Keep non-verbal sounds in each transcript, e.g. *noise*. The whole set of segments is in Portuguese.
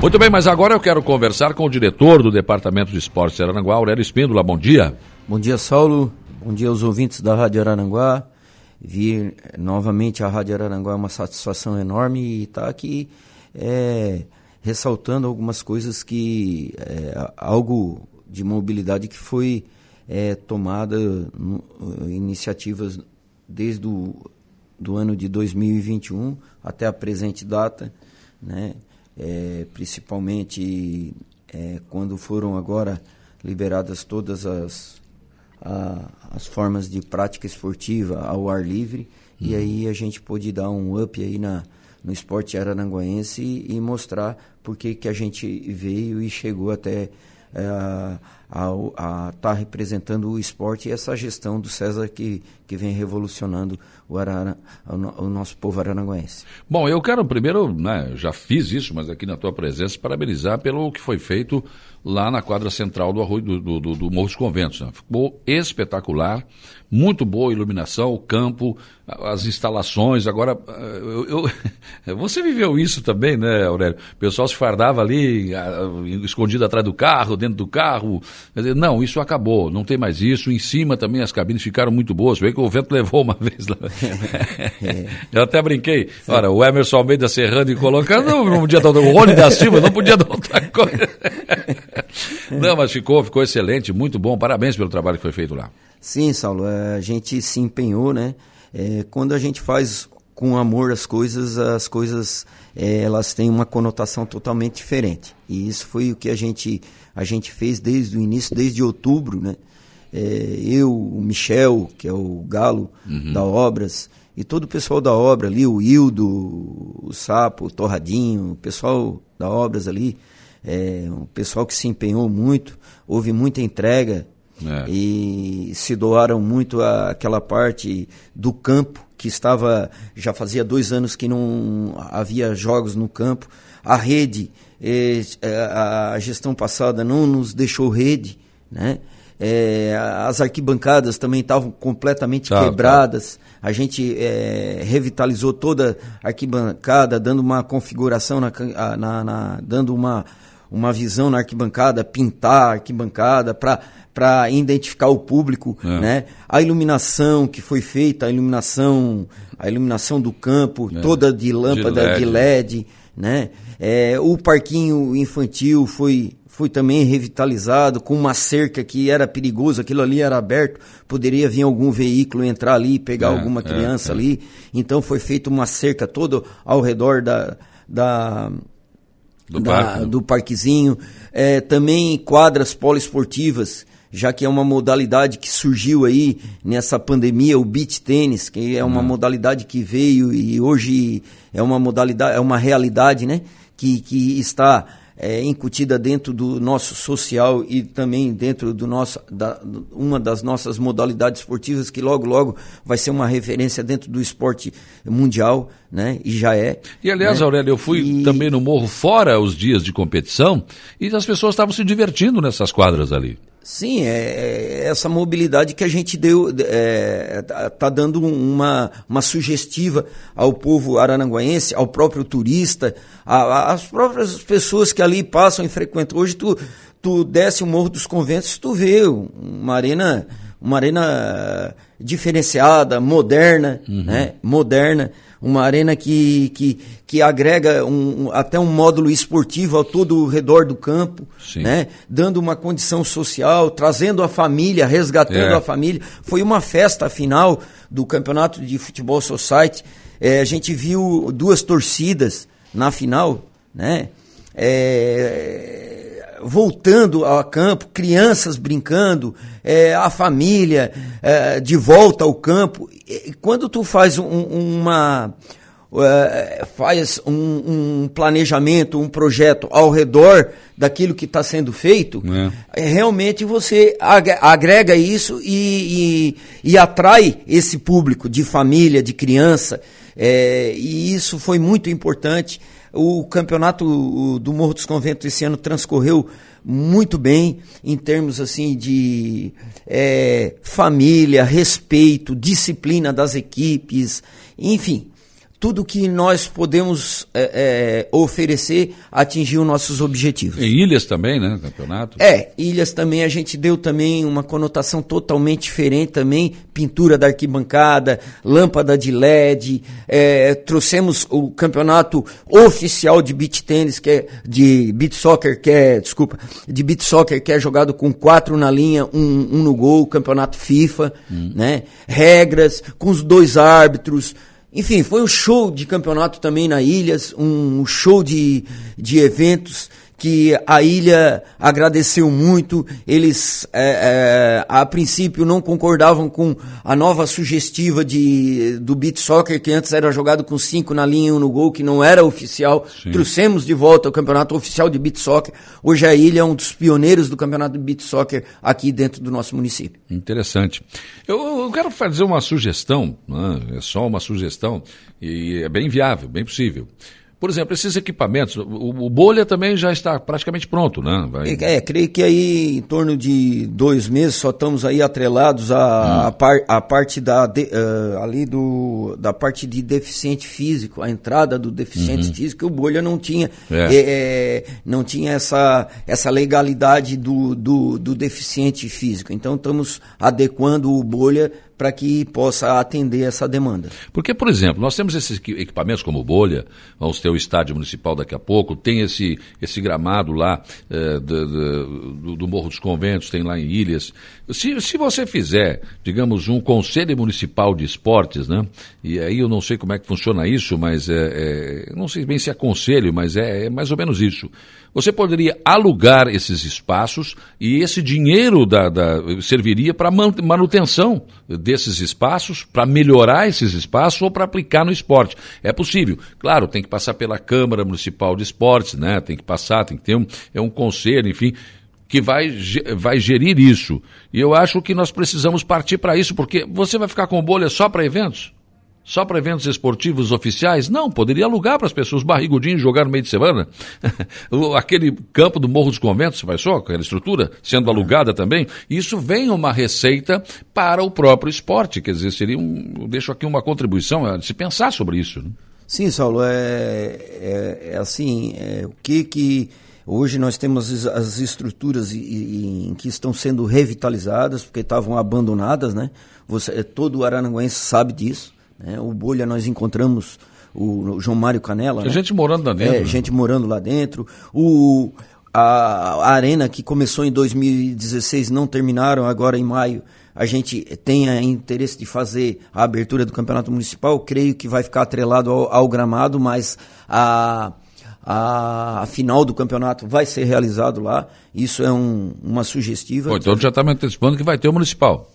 Muito bem, mas agora eu quero conversar com o diretor do Departamento de Esportes de Arananguá, Aurélio Espíndola. Bom dia. Bom dia, Saulo. Bom dia aos ouvintes da Rádio Arananguá. Vir novamente à Rádio Arananguá é uma satisfação enorme e estar tá aqui é, ressaltando algumas coisas que. É, algo de mobilidade que foi é, tomada, no, iniciativas desde o do ano de 2021 até a presente data, né? É, principalmente é, quando foram agora liberadas todas as, a, as formas de prática esportiva ao ar livre, uhum. e aí a gente pôde dar um up aí na, no esporte arananguense e, e mostrar por que a gente veio e chegou até é, a estar tá representando o esporte e essa gestão do César que, que vem revolucionando o, Arara, o, nosso povo aranaguense. Bom, eu quero primeiro, né, já fiz isso, mas aqui na tua presença, parabenizar pelo que foi feito lá na quadra central do, do, do, do Morro dos Conventos. Né? Ficou espetacular, muito boa iluminação, o campo, as instalações. Agora, eu, eu, *laughs* você viveu isso também, né, Aurélio? O pessoal se fardava ali, escondido atrás do carro, dentro do carro. Não, isso acabou, não tem mais isso. Em cima também as cabines ficaram muito boas. Vê que o vento *laughs* levou uma vez lá. Eu até brinquei. Ora, o Emerson Almeida serrando e colocando, não podia dar o Rony da Silva, não podia dar outra coisa. *laughs* não, mas ficou, ficou excelente, muito bom. Parabéns pelo trabalho que foi feito lá. Sim, Saulo, é, a gente se empenhou, né? É, quando a gente faz com amor as coisas, as coisas é, elas têm uma conotação totalmente diferente. E isso foi o que a gente, a gente fez desde o início, desde outubro, né? É, eu, o Michel, que é o galo uhum. da Obras, e todo o pessoal da obra ali, o Hildo, o Sapo, o Torradinho, o pessoal da Obras ali, é, um pessoal que se empenhou muito, houve muita entrega é. e se doaram muito àquela parte do campo que estava já fazia dois anos que não havia jogos no campo. A rede, é, a gestão passada não nos deixou rede, né? É, as arquibancadas também estavam completamente tá, quebradas. Tá. A gente é, revitalizou toda a arquibancada, dando uma configuração, na, na, na dando uma uma visão na arquibancada, pintar a arquibancada para identificar o público, é. né? A iluminação que foi feita, a iluminação, a iluminação do campo, é. toda de lâmpada de LED, de LED né? É, o parquinho infantil foi foi também revitalizado com uma cerca que era perigoso, aquilo ali era aberto, poderia vir algum veículo entrar ali e pegar é, alguma é, criança ali. Então foi feita uma cerca toda ao redor da, da do, da, parque. Né? do parquezinho. É, também quadras poliesportivas, já que é uma modalidade que surgiu aí nessa pandemia, o beach tênis, que é uma uhum. modalidade que veio e hoje é uma modalidade, é uma realidade, né? Que, que está é, incutida dentro do nosso social e também dentro do nosso, da, uma das nossas modalidades esportivas que logo, logo vai ser uma referência dentro do esporte mundial, né? E já é. E aliás, né? Aurélio, eu fui e... também no morro fora os dias de competição e as pessoas estavam se divertindo nessas quadras ali. Sim, é, é, essa mobilidade que a gente deu, é, tá, tá dando uma, uma sugestiva ao povo arananguense, ao próprio turista, às próprias pessoas que ali passam e frequentam. Hoje tu, tu desce o Morro dos Conventos, tu vê uma arena, uma arena diferenciada, moderna, uhum. né? Moderna uma arena que, que, que agrega um, até um módulo esportivo ao todo o redor do campo, né? dando uma condição social, trazendo a família, resgatando é. a família. Foi uma festa final do Campeonato de Futebol Society. É, a gente viu duas torcidas na final, né? É, voltando ao campo, crianças brincando, é, a família é, de volta ao campo. E quando tu faz um, uma é, faz um, um, planejamento, um projeto ao redor daquilo que está sendo feito, é. é. realmente você agrega isso e, e, e, atrai esse público de família, de criança, é, e isso foi muito importante. O campeonato do Morro dos Conventos esse ano transcorreu muito bem em termos assim de é, família, respeito, disciplina das equipes, enfim, tudo que nós podemos é, é, oferecer atingir os nossos objetivos. Em Ilhas também, né, campeonato? É, Ilhas também a gente deu também uma conotação totalmente diferente também, pintura da arquibancada, lâmpada de LED, é, trouxemos o campeonato oficial de beach tênis, que é de beach soccer, que é, desculpa, de beach soccer que é jogado com quatro na linha, um, um no gol, campeonato FIFA, hum. né? Regras, com os dois árbitros, enfim, foi um show de campeonato também na Ilhas, um show de, de eventos que a ilha agradeceu muito. Eles, é, é, a princípio, não concordavam com a nova sugestiva de, do beat soccer, que antes era jogado com cinco na linha e um no gol, que não era oficial. Sim. Trouxemos de volta o campeonato oficial de beat soccer. Hoje a ilha é um dos pioneiros do campeonato de beat soccer aqui dentro do nosso município. Interessante. Eu, eu quero fazer uma sugestão, né? é só uma sugestão, e é bem viável, bem possível. Por exemplo, esses equipamentos, o, o bolha também já está praticamente pronto, né? Vai... É, creio que aí em torno de dois meses só estamos aí atrelados a, hum. a, par, a parte da, de, uh, ali do, da parte de deficiente físico, a entrada do deficiente uhum. físico, o bolha não tinha, é. É, é, não tinha essa, essa legalidade do, do, do deficiente físico. Então estamos adequando o bolha para que possa atender essa demanda. Porque, por exemplo, nós temos esses equipamentos como bolha, vamos ter o estádio municipal daqui a pouco, tem esse, esse gramado lá é, do, do, do, Morro dos Conventos, tem lá em Ilhas. Se, se você fizer, digamos, um conselho municipal de esportes, né? E aí eu não sei como é que funciona isso, mas é, é não sei bem se é conselho, mas é, é mais ou menos isso. Você poderia alugar esses espaços e esse dinheiro da, da serviria para manutenção desses espaços, para melhorar esses espaços ou para aplicar no esporte. É possível. Claro, tem que passar pela Câmara Municipal de Esportes, né? Tem que passar, tem que ter um, é um conselho, enfim que vai, vai gerir isso. E eu acho que nós precisamos partir para isso, porque você vai ficar com bolha só para eventos? Só para eventos esportivos oficiais? Não, poderia alugar para as pessoas barrigudinhos jogar no meio de semana. *laughs* Aquele campo do Morro dos Conventos, vai só, aquela estrutura sendo alugada também. Isso vem uma receita para o próprio esporte. Quer dizer, seria um. Eu deixo aqui uma contribuição a se pensar sobre isso. Né? Sim, Saulo, é, é, é assim, é, o que que. Hoje nós temos as estruturas em que estão sendo revitalizadas, porque estavam abandonadas, né? Você, todo o Aranaguense sabe disso. Né? O Bolha nós encontramos o, João Mário Canela. Tem né? gente morando lá dentro. É, gente morando lá dentro. O, a, a, Arena que começou em 2016 não terminaram, agora em maio a gente tem interesse de fazer a abertura do campeonato municipal. Creio que vai ficar atrelado ao, ao gramado, mas a, a, a, final do campeonato vai ser realizado lá. Isso é um, uma sugestiva. Pô, então já está me antecipando que vai ter o municipal.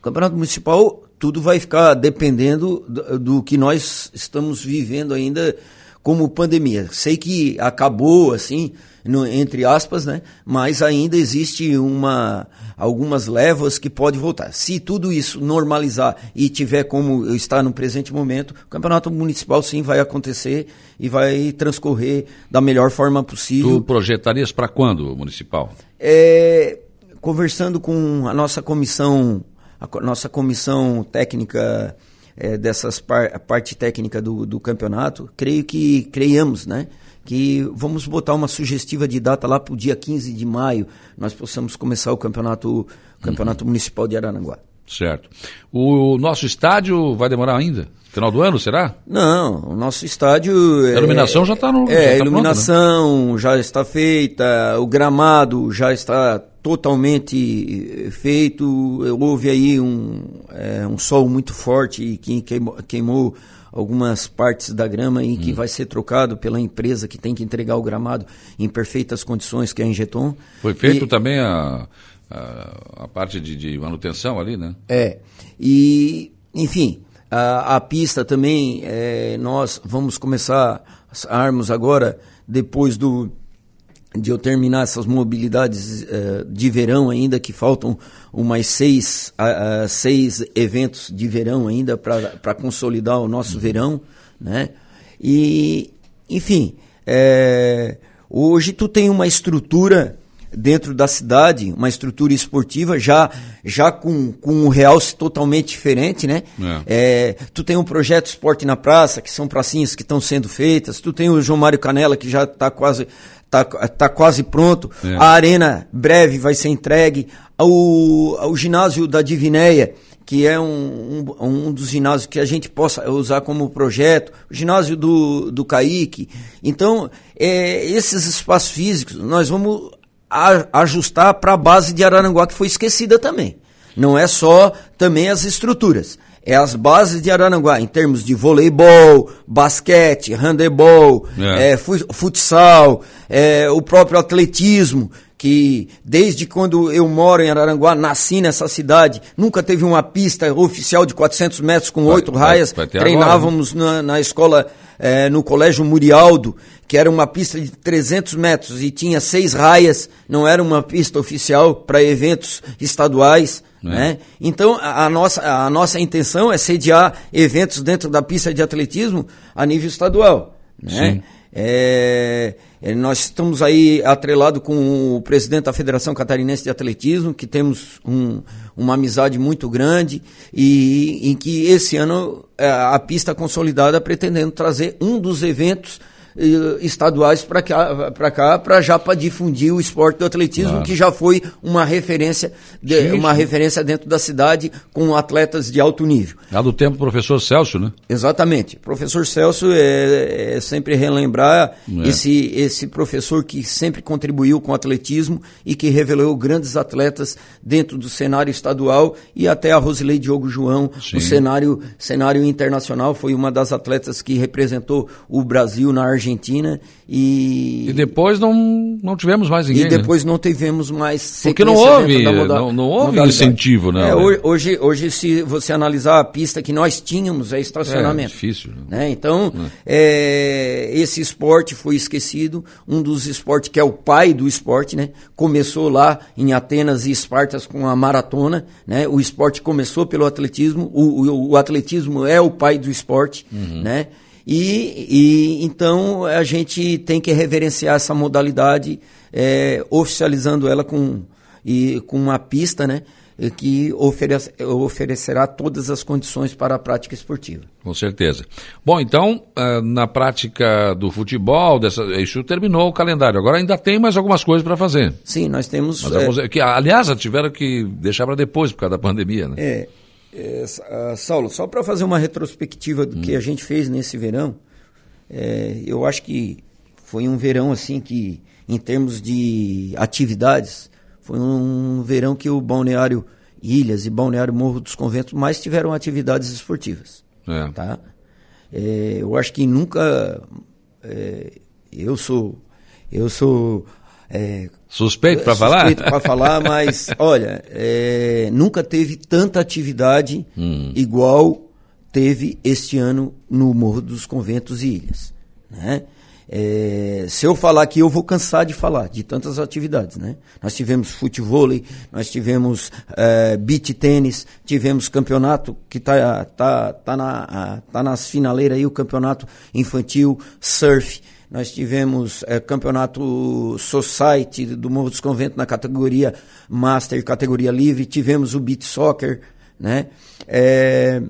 O campeonato municipal tudo vai ficar dependendo do, do, que nós estamos vivendo ainda como pandemia. Sei que acabou assim, no, entre aspas, né? Mas ainda existe uma algumas levas que pode voltar. Se tudo isso normalizar e tiver como está no presente momento, o campeonato municipal sim vai acontecer e vai transcorrer da melhor forma possível. Tu projetarias para quando, municipal? É, conversando com a nossa comissão a nossa comissão técnica é, dessas par, a parte técnica do, do campeonato, creio que creiamos, né? Que vamos botar uma sugestiva de data lá para o dia 15 de maio, nós possamos começar o campeonato, campeonato uhum. municipal de Aranaguá. Certo. O nosso estádio vai demorar ainda? Final do ano, será? Não, o nosso estádio. A iluminação é, já está no. É, a tá iluminação pronto, né? já está feita, o gramado já está totalmente eh, feito. Houve aí um, é, um sol muito forte que queimou, queimou algumas partes da grama e que hum. vai ser trocado pela empresa que tem que entregar o gramado em perfeitas condições, que é a Injeton. Foi feito e, também a, a, a parte de, de, manutenção ali, né? É. E, enfim, a, a pista também, é, nós vamos começar as armas agora, depois do de eu terminar essas mobilidades uh, de verão ainda, que faltam umas seis, uh, seis eventos de verão ainda para consolidar o nosso uhum. verão, né? E, enfim, é, hoje tu tem uma estrutura dentro da cidade, uma estrutura esportiva já, já com, com um realce totalmente diferente, né? É. É, tu tem um projeto Esporte na Praça, que são pracinhas que estão sendo feitas, tu tem o João Mário Canela, que já está quase, tá, tá quase pronto, é. a arena breve vai ser entregue, o, o ginásio da Divinéia, que é um, um, um, dos ginásios que a gente possa usar como projeto, o ginásio do, do Caíque. Então, é, esses espaços físicos nós vamos a, ajustar para a base de Araranguá, que foi esquecida também. Não é só também as estruturas. É as bases de Araranguá, em termos de voleibol, basquete, handebol, é. É, futsal, é, o próprio atletismo que desde quando eu moro em Araranguá, nasci nessa cidade, nunca teve uma pista oficial de 400 metros com oito raias. Vai, Treinávamos agora, né? na, na, escola, é, no Colégio Murialdo, que era uma pista de 300 metros e tinha seis raias, não era uma pista oficial para eventos estaduais. É. Né? Então, a, a, nossa, a nossa intenção é sediar eventos dentro da pista de atletismo a nível estadual. Né? Sim. É, nós estamos aí atrelado com o presidente da Federação Catarinense de Atletismo, que temos um, uma amizade muito grande e em que esse ano é, a pista consolidada pretendendo trazer um dos eventos estaduais para cá, para cá, para já para difundir o esporte do atletismo, claro. que já foi uma referência, de, uma referência dentro da cidade com atletas de alto nível. Lá do tempo professor Celso, né? Exatamente. Professor Celso é, é sempre relembrar é. esse, esse professor que sempre contribuiu com o atletismo e que revelou grandes atletas dentro do cenário estadual e até a Rosilei Diogo João, Sim. no cenário, cenário internacional, foi uma das atletas que representou o Brasil na Argentina Argentina e... E depois não, não tivemos mais ninguém, E né? depois né? não tivemos mais Porque não houve, não, não houve incentivo, né? É, hoje, hoje, se você analisar a pista que nós tínhamos, é estacionamento. É difícil. Né? né? Então, é. É, esse esporte foi esquecido, um dos esportes que é o pai do esporte, né? Começou lá em Atenas e Espartas com a maratona, né? O esporte começou pelo atletismo, o, o, o atletismo é o pai do esporte, uhum. né? E, e então a gente tem que reverenciar essa modalidade, é, oficializando ela com, e, com uma pista, né? que oferece, oferecerá todas as condições para a prática esportiva. Com certeza. Bom, então, ah, na prática do futebol, dessa, isso terminou o calendário. Agora ainda tem mais algumas coisas para fazer. Sim, nós temos. É... Que, aliás, tiveram que deixar para depois por causa da pandemia, né? É. É, uh, Saulo, só para fazer uma retrospectiva do hum. que a gente fez nesse verão, é, eu acho que foi um verão assim que, em termos de atividades, foi um verão que o Balneário Ilhas e Balneário Morro dos Conventos mais tiveram atividades esportivas. É. Tá? É, eu acho que nunca. É, eu sou. Eu sou é, suspeito para falar? Suspeito para falar, mas *laughs* olha, é, nunca teve tanta atividade hum. igual teve este ano no Morro dos Conventos e Ilhas. Né? É, se eu falar aqui, eu vou cansar de falar de tantas atividades, né? Nós tivemos futebol, nós tivemos é, beach tênis, tivemos campeonato que está tá, tá na, tá nas finaleiras aí, o campeonato infantil, surf, nós tivemos é, campeonato Society do Morro dos Conventos na categoria Master, categoria livre. Tivemos o Beat Soccer, né? É,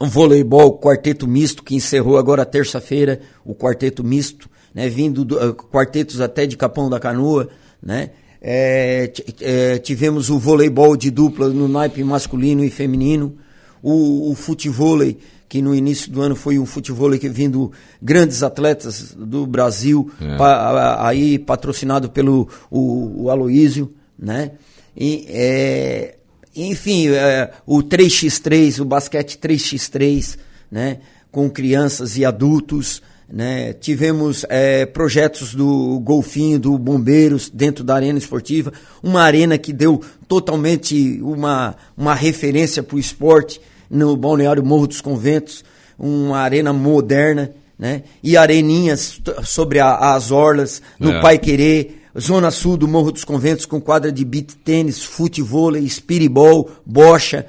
um voleibol, quarteto misto, que encerrou agora terça-feira, o quarteto misto, né? Vindo do, uh, quartetos até de Capão da Canoa, né? É, é, tivemos o voleibol de dupla no naipe masculino e feminino, o, o futevôlei que no início do ano foi um futebol que vindo grandes atletas do Brasil, é. pa, aí patrocinado pelo o, o Aloísio, né? E, é, enfim, é, o 3x3, o basquete 3x3, né? Com crianças e adultos, né? Tivemos é, projetos do Golfinho, do Bombeiros, dentro da arena esportiva, uma arena que deu totalmente uma, uma referência para o esporte, no Balneário Morro dos Conventos, uma arena moderna, né? E areninhas sobre a, as orlas, no é. Pai Querer, Zona Sul do Morro dos Conventos, com quadra de beat tênis, futebol, espiribol, bocha.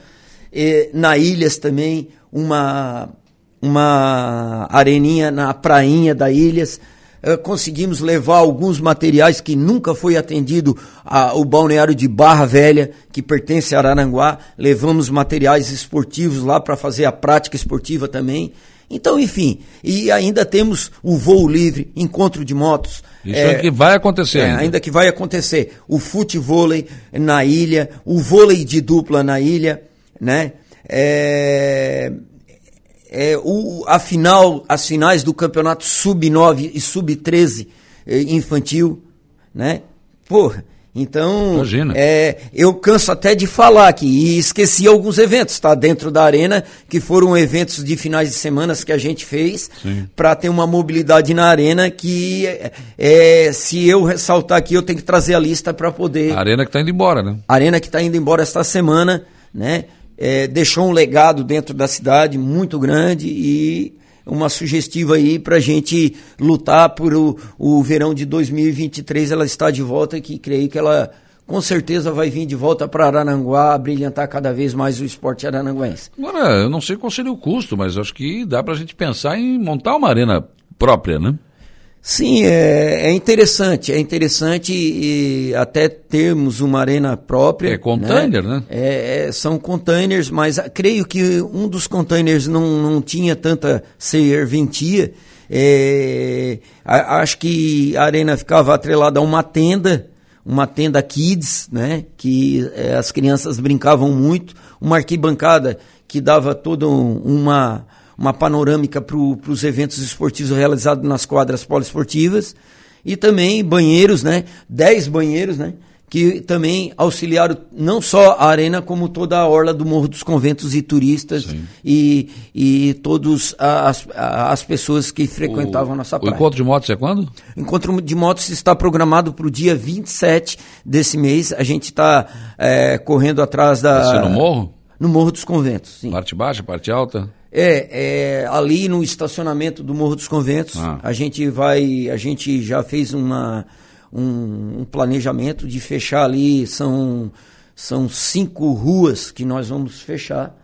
E, na Ilhas também, uma, uma areninha na prainha da Ilhas, uh, conseguimos levar alguns materiais que nunca foi atendido ao balneário de Barra Velha, que pertence a Araranguá. Levamos materiais esportivos lá para fazer a prática esportiva também. Então, enfim, e ainda temos o voo livre, encontro de motos. Isso é, é que vai acontecer. É, ainda. ainda que vai acontecer. O futevôlei na ilha, o vôlei de dupla na ilha, né? É, é, o, a final, as finais do campeonato sub-9 e sub-13 é, infantil, né? Porra, então, Imagina. É, eu canso até de falar aqui e esqueci alguns eventos, tá? Dentro da arena, que foram eventos de finais de semanas que a gente fez para ter uma mobilidade na arena que é, se eu ressaltar aqui, eu tenho que trazer a lista para poder. A arena que está indo embora, né? A arena que está indo embora esta semana, né? É, deixou um legado dentro da cidade muito grande e uma sugestiva aí para a gente lutar por o, o verão de 2023. Ela está de volta, que creio que ela com certeza vai vir de volta para Arananguá, brilhantar cada vez mais o esporte arananguense. Agora, eu não sei qual seria o custo, mas acho que dá para a gente pensar em montar uma arena própria, né? Sim, é, é, interessante, é interessante até termos uma arena própria. É container, né? né? É, é, são containers, mas creio que um dos containers não, não tinha tanta serventia. É, acho que a arena ficava atrelada a uma tenda, uma tenda kids, né? Que é, as crianças brincavam muito, uma arquibancada que dava toda uma uma panorâmica para os eventos esportivos realizados nas quadras poliesportivas e também banheiros, né? 10 banheiros, né? Que também auxiliaram não só a arena, como toda a orla do Morro dos Conventos e turistas e, e todas as, as pessoas que frequentavam o, a nossa praia. O encontro de motos é quando? O encontro de motos está programado para o dia 27 desse mês. A gente está é, correndo atrás da. Vai ser no Morro? No Morro dos Conventos, sim. Parte baixa, parte alta? É, é, ali no estacionamento do Morro dos Conventos, ah. a gente vai, a gente já fez uma, um, um, planejamento de fechar ali, são, são cinco ruas que nós vamos fechar.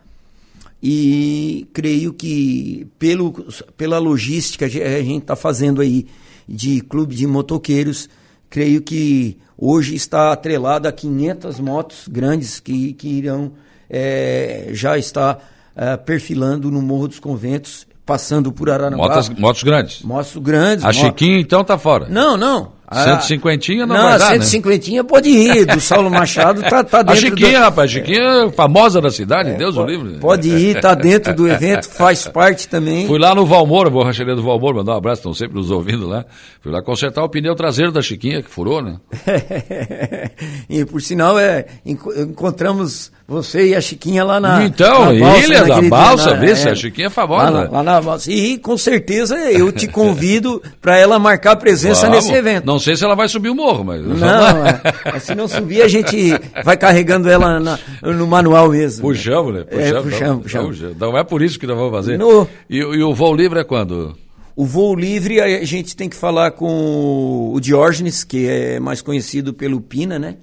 E creio que pelo, pela logística que a gente está fazendo aí de clube de motoqueiros, creio que hoje está atrelado a 500 motos grandes que, que irão é, já estar uh, perfilando no Morro dos Conventos, passando por Araranguá. Motos, motos grandes. Motos grandes. A Chiquinha então tá fora. Não, não. A, 150 não, não vai dar, 150 né? pode ir, do Saulo Machado tá, tá *laughs* dentro A Chiquinha, do... rapaz, a Chiquinha é famosa da cidade, é, Deus pode, o livre. Pode ir, tá dentro do *laughs* evento, faz parte também. Fui lá no Valmor, borracharia do Valmor, mandar um abraço, estão sempre nos ouvindo lá. Fui lá consertar o pneu traseiro da Chiquinha, que furou, né? *laughs* e por sinal, é, encontramos você e a Chiquinha lá na. Então, na balsa, Ilha da Balsa, vê se é, a Chiquinha é famosa. Lá, lá, na balsa. E com certeza eu te convido para ela marcar presença Vamos. nesse evento. Não sei se ela vai subir o morro, mas. Não, é, se não subir, a gente vai carregando ela na, no manual mesmo. Puxamos, né? Puxamos, é, puxamos, puxamos. Não é por isso que nós vamos fazer. No... E, e o voo livre é quando? O voo livre a gente tem que falar com o Diógenes, que é mais conhecido pelo Pina, né?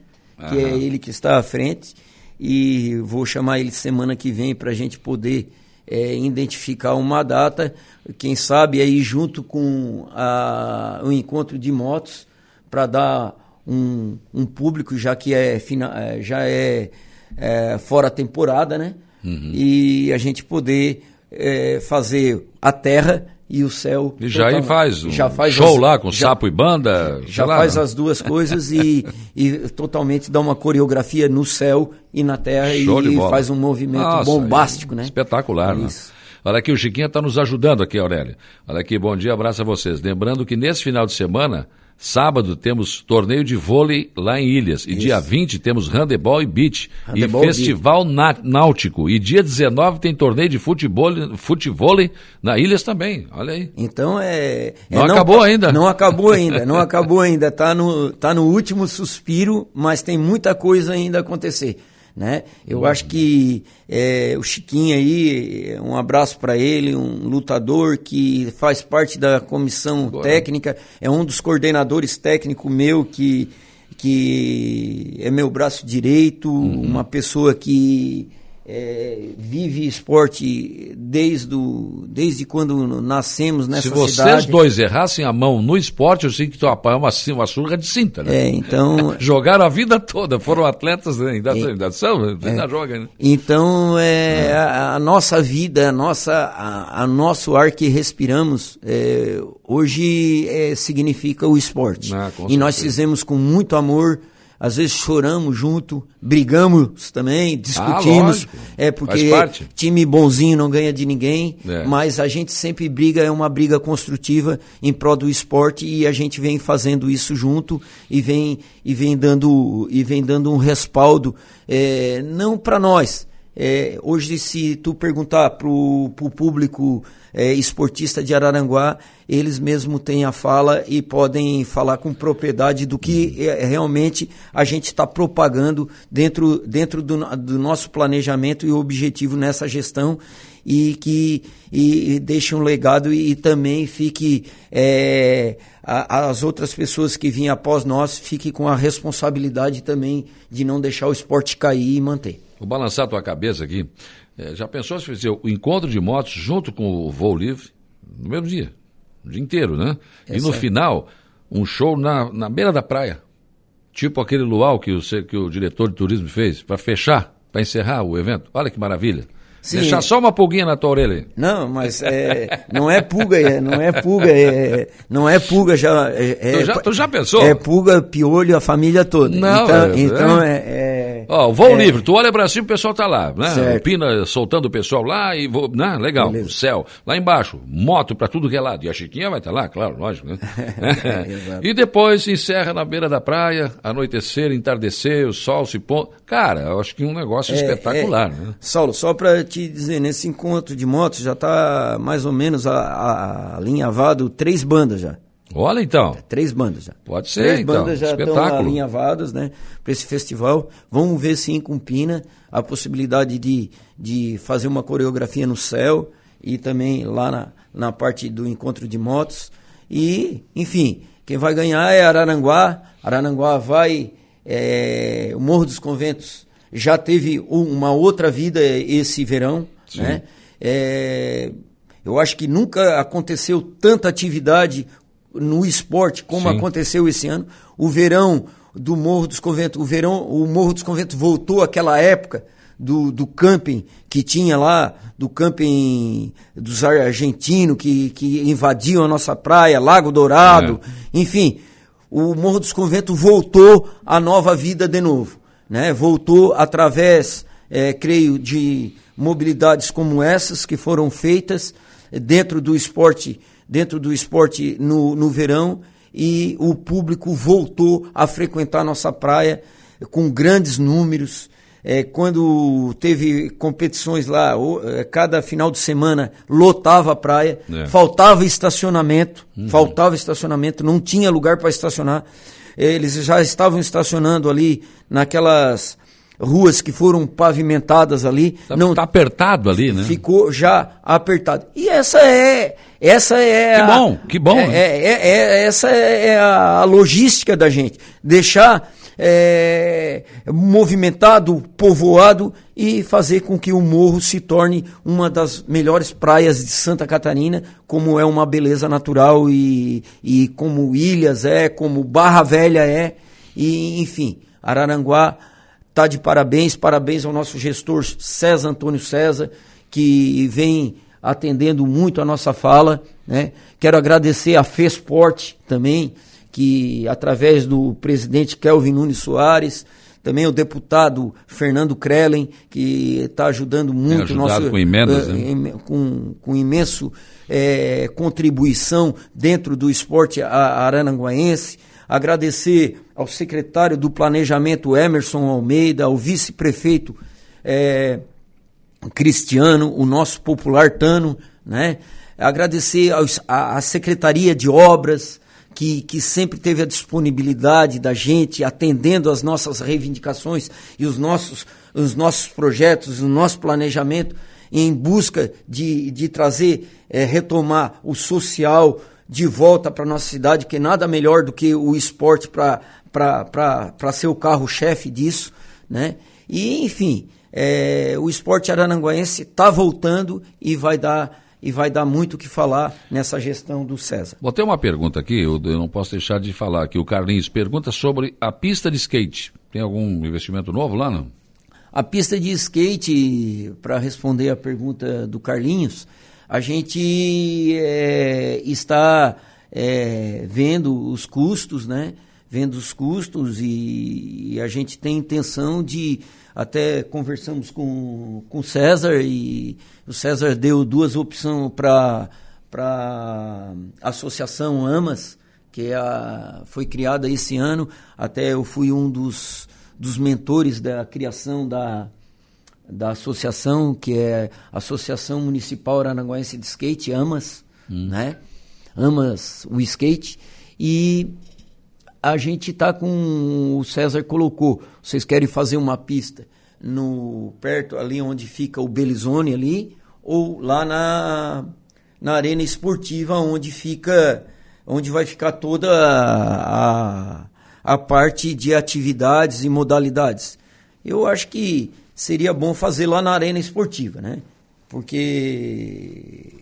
Que é ele que está à frente e vou chamar ele semana que vem para a gente poder é, identificar uma data, quem sabe aí junto com a, o encontro de motos, para dar um, um, público, já que é, é, já é, é fora temporada, né? Uhum. E a gente poder é, fazer a terra e o céu. E já aí faz, um já faz show as, lá com já, sapo e banda. Já lá, faz as duas coisas e, *laughs* e totalmente dá uma coreografia no céu e na terra show e faz um movimento Nossa, bombástico, né? Espetacular, né? Isso. né? Olha aqui, o Chiquinha está nos ajudando aqui, Aurélia. Olha aqui, bom dia, abraço a vocês. Lembrando que nesse final de semana Sábado temos torneio de vôlei lá em Ilhas. E Isso. dia 20 temos handebol e beach. Handebol e festival náutico. E dia 19 tem torneio de futebol, futevôlei na Ilhas também. Olha aí. Então é. é não, não, acabou ainda. Não acabou ainda. Não *laughs* acabou ainda. Está no, tá no último suspiro, mas tem muita coisa ainda a acontecer. Né? Eu uhum. acho que é, o Chiquinho aí, um abraço para ele, um lutador que faz parte da comissão Boa. técnica, é um dos coordenadores técnicos meu que, que é meu braço direito, uhum. uma pessoa que é, vive esporte desde, o, desde quando nascemos nessa cidade. Se vocês dois errassem a mão no esporte, eu sei que tu apanha uma, uma surra de cinta, né? É, então... *laughs* Jogaram a vida toda, foram atletas, né? ainda, é, ainda são, ainda é, jogam, né? Então, é, a, a, nossa vida, a nossa, a, a, nosso ar que respiramos, é, hoje é, significa o esporte. Ah, e nós fizemos com muito amor, às vezes choramos junto, brigamos também, discutimos. Ah, é porque time bonzinho não ganha de ninguém, é. mas a gente sempre briga, é uma briga construtiva em prol do esporte e a gente vem fazendo isso junto e vem, e vem, dando, e vem dando um respaldo, é, não para nós. É, hoje, se tu perguntar para o público é, esportista de Araranguá, eles mesmo têm a fala e podem falar com propriedade do que é, realmente a gente está propagando dentro, dentro do, do, nosso planejamento e objetivo nessa gestão e que e, e deixe um legado e, e também fique é, a, as outras pessoas que vêm após nós fiquem com a responsabilidade também de não deixar o esporte cair e manter. Vou balançar a tua cabeça aqui. É, já pensou se fazer o encontro de motos junto com o voo livre no mesmo dia? O dia inteiro, né? É e no certo. final, um show na, na beira da praia. Tipo aquele luau que o, que o diretor de turismo fez, para fechar, para encerrar o evento. Olha que maravilha. Sim. Deixar só uma pulguinha na tua orelha. Não, mas é, não é pulga, é, não é pulga, é, não é pulga já. É, tu, já tu já pensou? É pulga, piolho, a família toda. Não, então, é, então é, é Ó, o voo é. livre, tu olha pra cima, o pessoal tá lá, né? Certo. Pina soltando o pessoal lá e vou, né? Legal, Beleza. o céu. Lá embaixo, moto pra tudo que é lado. E a Chiquinha vai estar tá lá, claro, lógico, né? *laughs* e depois encerra na beira da praia, anoitecer, entardecer, o sol se põe. Cara, eu acho que é um negócio é, espetacular, é. né? Saulo, só pra te dizer, nesse encontro de motos já tá mais ou menos alinhavado três bandas já. Olha então. Três bandas já. Pode ser, Três então. bandas já Espetáculo. estão alinhavadas, né, para esse festival. Vamos ver com Pina a possibilidade de, de fazer uma coreografia no céu e também lá na, na parte do encontro de motos. E, enfim, quem vai ganhar é Araranguá. Araranguá vai. É, o Morro dos Conventos já teve uma outra vida esse verão, sim. né? É, eu acho que nunca aconteceu tanta atividade no esporte, como Sim. aconteceu esse ano. O verão do Morro dos Conventos, o verão, o Morro dos Conventos voltou àquela época do, do camping que tinha lá, do camping dos argentinos que, que invadiam a nossa praia, Lago Dourado, é. enfim, o Morro dos Conventos voltou à nova vida de novo, né? Voltou através, é, creio, de mobilidades como essas que foram feitas dentro do esporte dentro do esporte no, no verão e o público voltou a frequentar nossa praia com grandes números. É, quando teve competições lá, é, cada final de semana lotava a praia, é. faltava estacionamento, uhum. faltava estacionamento, não tinha lugar para estacionar. Eles já estavam estacionando ali naquelas ruas que foram pavimentadas ali. Tá, não tá apertado ali, né? Ficou já apertado. E essa é essa é que a, bom, que bom. É, é, é, é essa é a, logística da gente, deixar é, movimentado, povoado e fazer com que o morro se torne uma das melhores praias de Santa Catarina, como é uma beleza natural e, e como Ilhas é, como Barra Velha é, e enfim, Araranguá Está de parabéns, parabéns ao nosso gestor César Antônio César, que vem atendendo muito a nossa fala. Né? Quero agradecer a FESPORT também, que através do presidente Kelvin Nunes Soares, também o deputado Fernando Krellen, que está ajudando muito nosso com emendas, uh, né? com, com imenso é, contribuição dentro do esporte arananguaense agradecer ao secretário do Planejamento Emerson Almeida, ao vice-prefeito é, Cristiano, o nosso popular Tano, né? agradecer a Secretaria de Obras, que, que sempre teve a disponibilidade da gente, atendendo às nossas reivindicações e os nossos, os nossos projetos, o nosso planejamento, em busca de, de trazer, é, retomar o social, de volta para nossa cidade, que nada melhor do que o esporte para ser o carro-chefe disso, né? E, enfim, é, o esporte arananguaense está voltando e vai dar e vai dar muito o que falar nessa gestão do César. Botei uma pergunta aqui, eu, não posso deixar de falar aqui. O Carlinhos pergunta sobre a pista de skate. Tem algum investimento novo lá, não? A pista de skate, para responder a pergunta do Carlinhos, a gente é, está é, vendo os custos, né? Vendo os custos e, e a gente tem intenção de até conversamos com o César e o César deu duas opções para a Associação Amas, que é a, foi criada esse ano. Até eu fui um dos, dos mentores da criação da, da associação, que é a Associação Municipal Aranaguense de Skate, AMAS, hum. né? AMAS, o skate. E a gente está com. O César colocou, vocês querem fazer uma pista no perto ali onde fica o Belizone ali, ou lá na, na arena esportiva onde fica. onde vai ficar toda a, a parte de atividades e modalidades. Eu acho que seria bom fazer lá na arena esportiva, né? Porque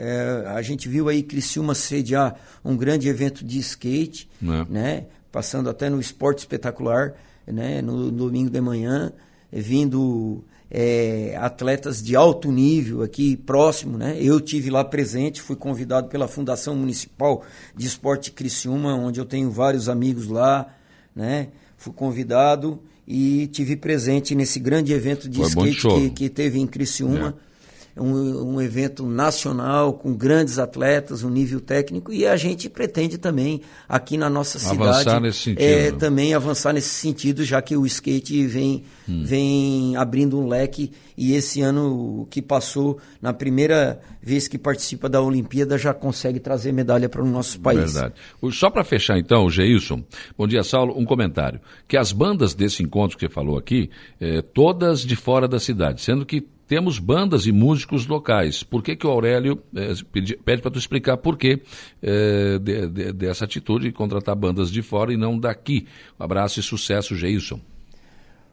é, a gente viu aí Criciúma sediar um grande evento de skate, é. né? Passando até no esporte espetacular, né? No, no domingo de manhã, vindo é, atletas de alto nível aqui próximo, né? Eu tive lá presente, fui convidado pela Fundação Municipal de Esporte Criciúma, onde eu tenho vários amigos lá, né? Fui convidado e tive presente nesse grande evento de Foi skate que, que, teve em Criciúma. É um, um evento nacional com grandes atletas, um nível técnico, e a gente pretende também, aqui na nossa avançar cidade, nesse sentido, é, né? também avançar nesse sentido, já que o skate vem, hum. vem abrindo um leque e esse ano que passou, na primeira vez que participa da Olimpíada, já consegue trazer medalha para o nosso país. Verdade. Só para fechar então, Geilson, bom dia, Saulo, um comentário. Que as bandas desse encontro que você falou aqui, é, todas de fora da cidade, sendo que temos bandas e músicos locais. Por que, que o Aurélio é, pede, pede para tu explicar por que é, de, de, dessa atitude de contratar bandas de fora e não daqui? Um abraço e sucesso, Geilson.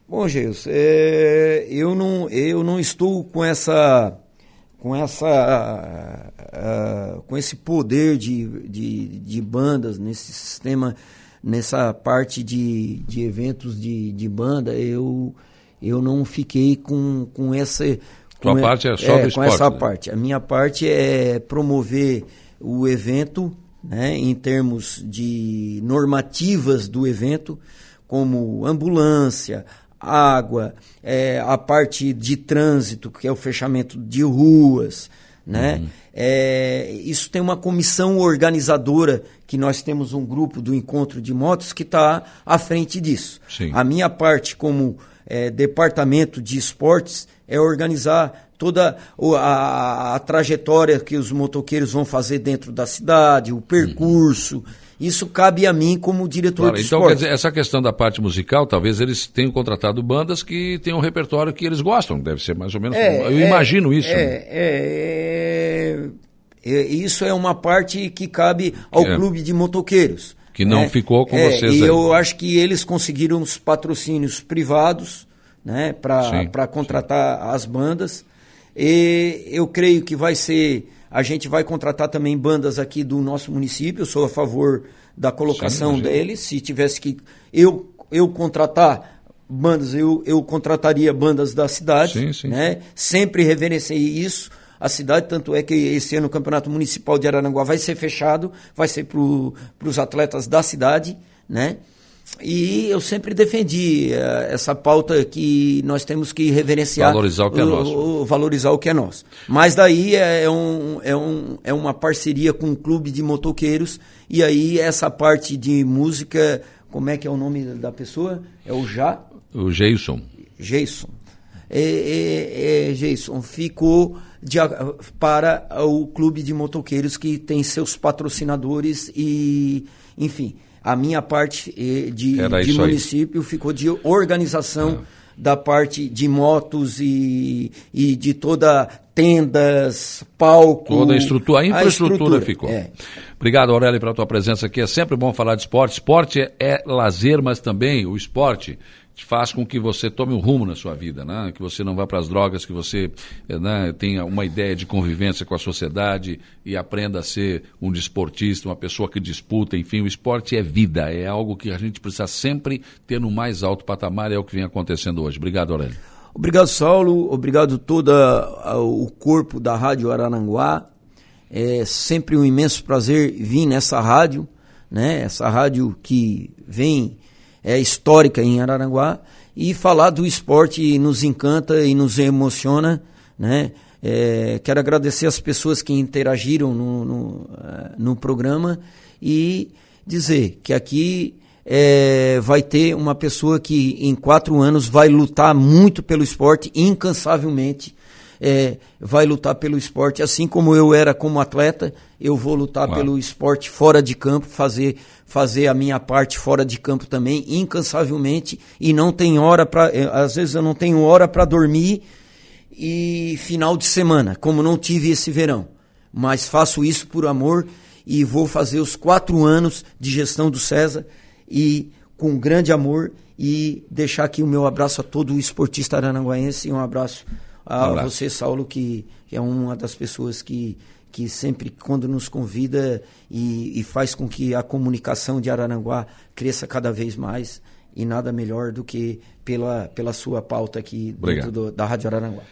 Bom, Geilson, é, eu, não, eu não estou com essa com essa uh, com esse poder de, de, de, bandas nesse sistema nessa parte de, de eventos de, de banda eu eu não fiquei com, com essa. Tua com parte é só é, do esporte, Com essa né? parte. A minha parte é promover o evento, né, em termos de normativas do evento, como ambulância, água, é, a parte de trânsito, que é o fechamento de ruas, né? Uhum. É, isso tem uma comissão organizadora que nós temos um grupo do encontro de motos que está à frente disso. Sim. A minha parte como é, departamento de esportes é organizar toda a, a, trajetória que os motoqueiros vão fazer dentro da cidade, o percurso. Uhum. Isso cabe a mim como diretor claro, de então, esporte. Dizer, essa questão da parte musical, talvez eles tenham contratado bandas que tenham um repertório que eles gostam, deve ser mais ou menos. É, eu é, imagino isso. É, né? é, é, isso é uma parte que cabe ao é. clube de motoqueiros. Que não né? ficou com é, vocês E aí. eu acho que eles conseguiram os patrocínios privados né, para contratar sim. as bandas. E eu creio que vai ser. A gente vai contratar também bandas aqui do nosso município. Eu sou a favor da colocação sim, deles. Se tivesse que eu, eu contratar bandas, eu, eu contrataria bandas da cidade. Sim, sim. Né? Sempre reverenciei isso a cidade, tanto é que esse ano o Campeonato Municipal de Araranguá vai ser fechado, vai ser para os atletas da cidade, né? E eu sempre defendi uh, essa pauta que nós temos que reverenciar. Valorizar o que é nosso. O, valorizar o que é nosso. Mas daí é, é, um, é, um, é uma parceria com um clube de motoqueiros, e aí essa parte de música, como é que é o nome da pessoa? É o Já? O Jason. Jason. É, é, é, Jason, ficou de, para o clube de motoqueiros que tem seus patrocinadores e, enfim, a minha parte eh, de, de município aí. ficou de organização é. da parte de motos e, e de toda tendas, palco. Toda a estrutura, a infraestrutura, a estrutura ficou. É. Obrigado, Aurélio, pela tua presença aqui. É sempre bom falar de esporte. Esporte é, é lazer, mas também o esporte faz com que você tome um rumo na sua vida, né? que você não vá para as drogas, que você né, tenha uma ideia de convivência com a sociedade e aprenda a ser um desportista, uma pessoa que disputa, enfim, o esporte é vida, é algo que a gente precisa sempre ter no mais alto patamar, é o que vem acontecendo hoje. Obrigado, Aurélio. Obrigado, Saulo, obrigado todo o corpo da Rádio Araranguá, é sempre um imenso prazer vir nessa rádio, né? essa rádio que vem é, histórica em Araranguá e falar do esporte nos encanta e nos emociona, né? É, quero agradecer as pessoas que interagiram no, no, é, no programa e dizer que aqui é, vai ter uma pessoa que em quatro anos vai lutar muito pelo esporte, incansavelmente, é, vai lutar pelo esporte, assim como eu era como atleta, eu vou lutar pelo esporte fora de campo, fazer, fazer a minha parte fora de campo também, incansavelmente, e não tem hora para. É, às vezes eu não tenho hora para dormir e final de semana, como não tive esse verão. Mas faço isso por amor e vou fazer os quatro anos de gestão do César e com grande amor e deixar aqui o meu abraço a todo o esportista arananguaense e um abraço a um você, Saulo, que, que é uma das pessoas que, que sempre, quando nos convida e, e, faz com que a comunicação de Araranguá cresça cada vez mais. E nada melhor do que pela, pela sua pauta aqui Obrigado. dentro do, da Rádio Araranguá.